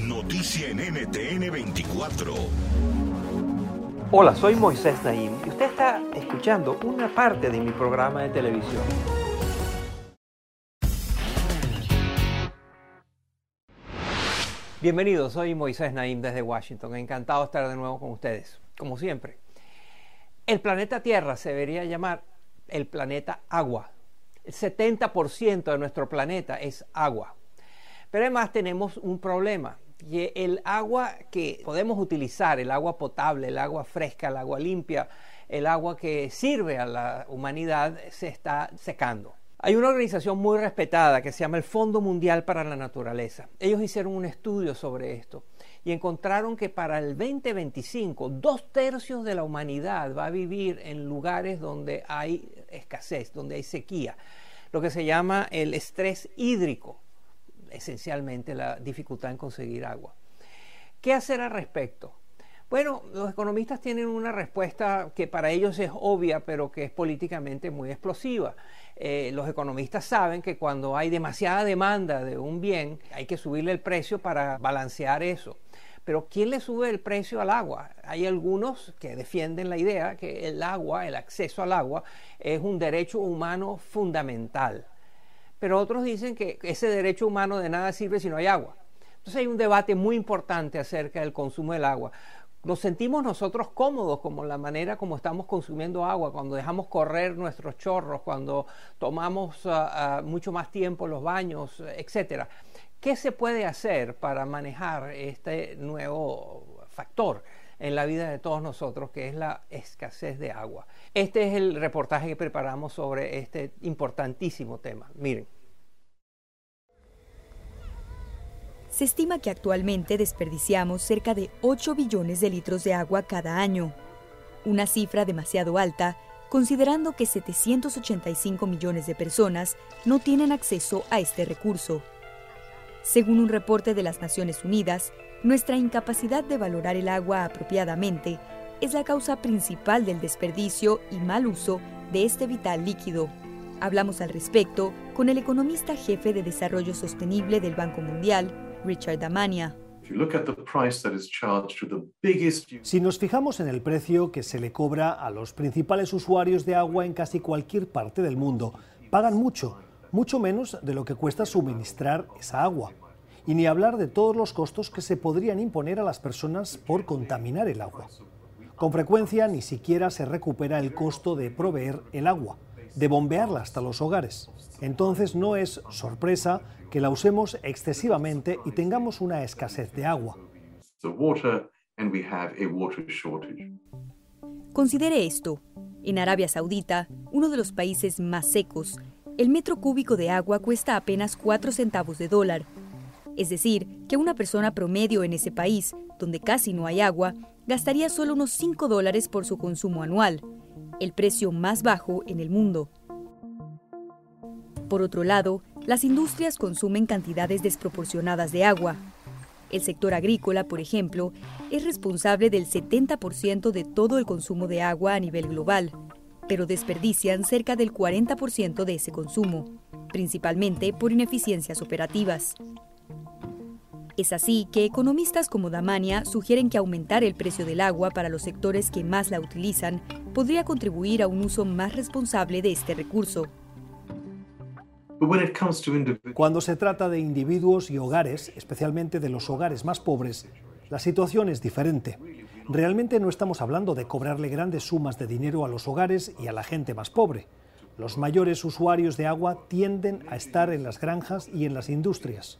Noticia en NTN 24. Hola, soy Moisés Naim y usted está escuchando una parte de mi programa de televisión. Bienvenidos, soy Moisés Naim desde Washington. Encantado de estar de nuevo con ustedes, como siempre. El planeta Tierra se debería llamar el planeta agua. El 70% de nuestro planeta es agua. Pero además tenemos un problema, y el agua que podemos utilizar, el agua potable, el agua fresca, el agua limpia, el agua que sirve a la humanidad, se está secando. Hay una organización muy respetada que se llama el Fondo Mundial para la Naturaleza. Ellos hicieron un estudio sobre esto y encontraron que para el 2025 dos tercios de la humanidad va a vivir en lugares donde hay escasez, donde hay sequía, lo que se llama el estrés hídrico esencialmente la dificultad en conseguir agua. ¿Qué hacer al respecto? Bueno, los economistas tienen una respuesta que para ellos es obvia, pero que es políticamente muy explosiva. Eh, los economistas saben que cuando hay demasiada demanda de un bien, hay que subirle el precio para balancear eso. Pero ¿quién le sube el precio al agua? Hay algunos que defienden la idea que el agua, el acceso al agua, es un derecho humano fundamental pero otros dicen que ese derecho humano de nada sirve si no hay agua. Entonces hay un debate muy importante acerca del consumo del agua. Nos sentimos nosotros cómodos como la manera como estamos consumiendo agua, cuando dejamos correr nuestros chorros, cuando tomamos ah, ah, mucho más tiempo los baños, etcétera. ¿Qué se puede hacer para manejar este nuevo factor en la vida de todos nosotros, que es la escasez de agua? Este es el reportaje que preparamos sobre este importantísimo tema. Miren. Se estima que actualmente desperdiciamos cerca de 8 billones de litros de agua cada año, una cifra demasiado alta considerando que 785 millones de personas no tienen acceso a este recurso. Según un reporte de las Naciones Unidas, nuestra incapacidad de valorar el agua apropiadamente es la causa principal del desperdicio y mal uso de este vital líquido. Hablamos al respecto con el economista jefe de Desarrollo Sostenible del Banco Mundial, Richard Damania. Si nos fijamos en el precio que se le cobra a los principales usuarios de agua en casi cualquier parte del mundo, pagan mucho, mucho menos de lo que cuesta suministrar esa agua. Y ni hablar de todos los costos que se podrían imponer a las personas por contaminar el agua. Con frecuencia ni siquiera se recupera el costo de proveer el agua, de bombearla hasta los hogares. Entonces no es sorpresa que la usemos excesivamente y tengamos una escasez de agua. Considere esto. En Arabia Saudita, uno de los países más secos, el metro cúbico de agua cuesta apenas 4 centavos de dólar. Es decir, que una persona promedio en ese país, donde casi no hay agua, gastaría solo unos 5 dólares por su consumo anual, el precio más bajo en el mundo. Por otro lado, las industrias consumen cantidades desproporcionadas de agua. El sector agrícola, por ejemplo, es responsable del 70% de todo el consumo de agua a nivel global, pero desperdician cerca del 40% de ese consumo, principalmente por ineficiencias operativas. Es así que economistas como Damania sugieren que aumentar el precio del agua para los sectores que más la utilizan podría contribuir a un uso más responsable de este recurso. Cuando se trata de individuos y hogares, especialmente de los hogares más pobres, la situación es diferente. Realmente no estamos hablando de cobrarle grandes sumas de dinero a los hogares y a la gente más pobre. Los mayores usuarios de agua tienden a estar en las granjas y en las industrias.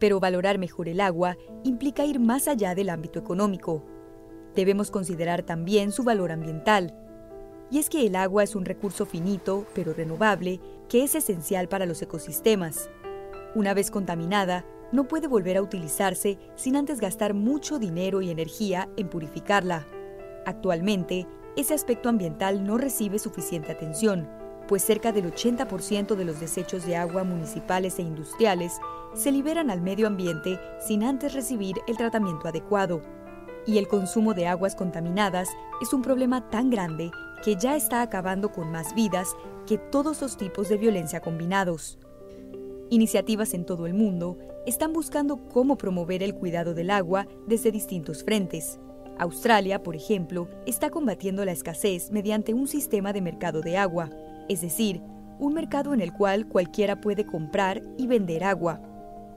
Pero valorar mejor el agua implica ir más allá del ámbito económico. Debemos considerar también su valor ambiental. Y es que el agua es un recurso finito, pero renovable, que es esencial para los ecosistemas. Una vez contaminada, no puede volver a utilizarse sin antes gastar mucho dinero y energía en purificarla. Actualmente, ese aspecto ambiental no recibe suficiente atención, pues cerca del 80% de los desechos de agua municipales e industriales se liberan al medio ambiente sin antes recibir el tratamiento adecuado. Y el consumo de aguas contaminadas es un problema tan grande que ya está acabando con más vidas que todos los tipos de violencia combinados. Iniciativas en todo el mundo están buscando cómo promover el cuidado del agua desde distintos frentes. Australia, por ejemplo, está combatiendo la escasez mediante un sistema de mercado de agua, es decir, un mercado en el cual cualquiera puede comprar y vender agua.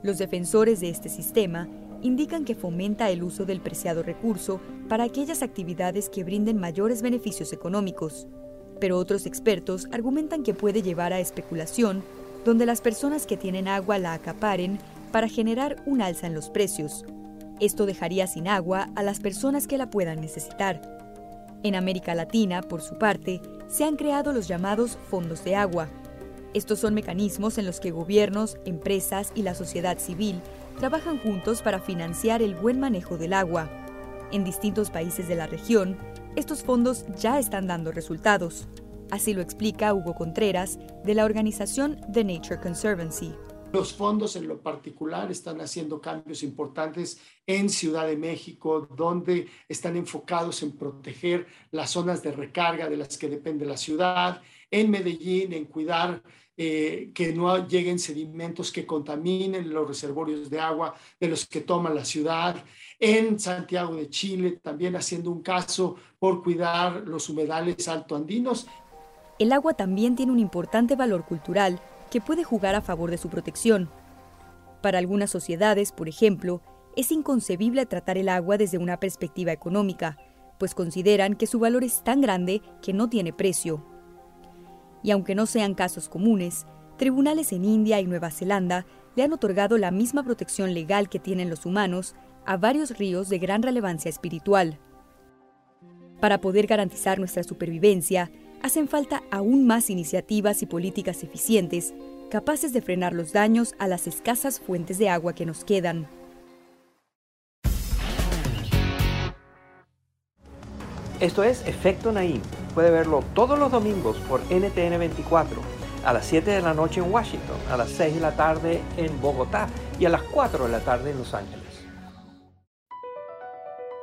Los defensores de este sistema indican que fomenta el uso del preciado recurso para aquellas actividades que brinden mayores beneficios económicos. Pero otros expertos argumentan que puede llevar a especulación, donde las personas que tienen agua la acaparen para generar un alza en los precios. Esto dejaría sin agua a las personas que la puedan necesitar. En América Latina, por su parte, se han creado los llamados fondos de agua. Estos son mecanismos en los que gobiernos, empresas y la sociedad civil trabajan juntos para financiar el buen manejo del agua. En distintos países de la región, estos fondos ya están dando resultados. Así lo explica Hugo Contreras de la organización The Nature Conservancy. Los fondos en lo particular están haciendo cambios importantes en Ciudad de México, donde están enfocados en proteger las zonas de recarga de las que depende la ciudad, en Medellín, en cuidar eh, que no lleguen sedimentos que contaminen los reservorios de agua de los que toma la ciudad, en Santiago de Chile, también haciendo un caso por cuidar los humedales altoandinos. El agua también tiene un importante valor cultural que puede jugar a favor de su protección. Para algunas sociedades, por ejemplo, es inconcebible tratar el agua desde una perspectiva económica, pues consideran que su valor es tan grande que no tiene precio. Y aunque no sean casos comunes, tribunales en India y Nueva Zelanda le han otorgado la misma protección legal que tienen los humanos a varios ríos de gran relevancia espiritual. Para poder garantizar nuestra supervivencia, hacen falta aún más iniciativas y políticas eficientes capaces de frenar los daños a las escasas fuentes de agua que nos quedan. Esto es Efecto Naim. Puede verlo todos los domingos por NTN 24, a las 7 de la noche en Washington, a las 6 de la tarde en Bogotá y a las 4 de la tarde en Los Ángeles.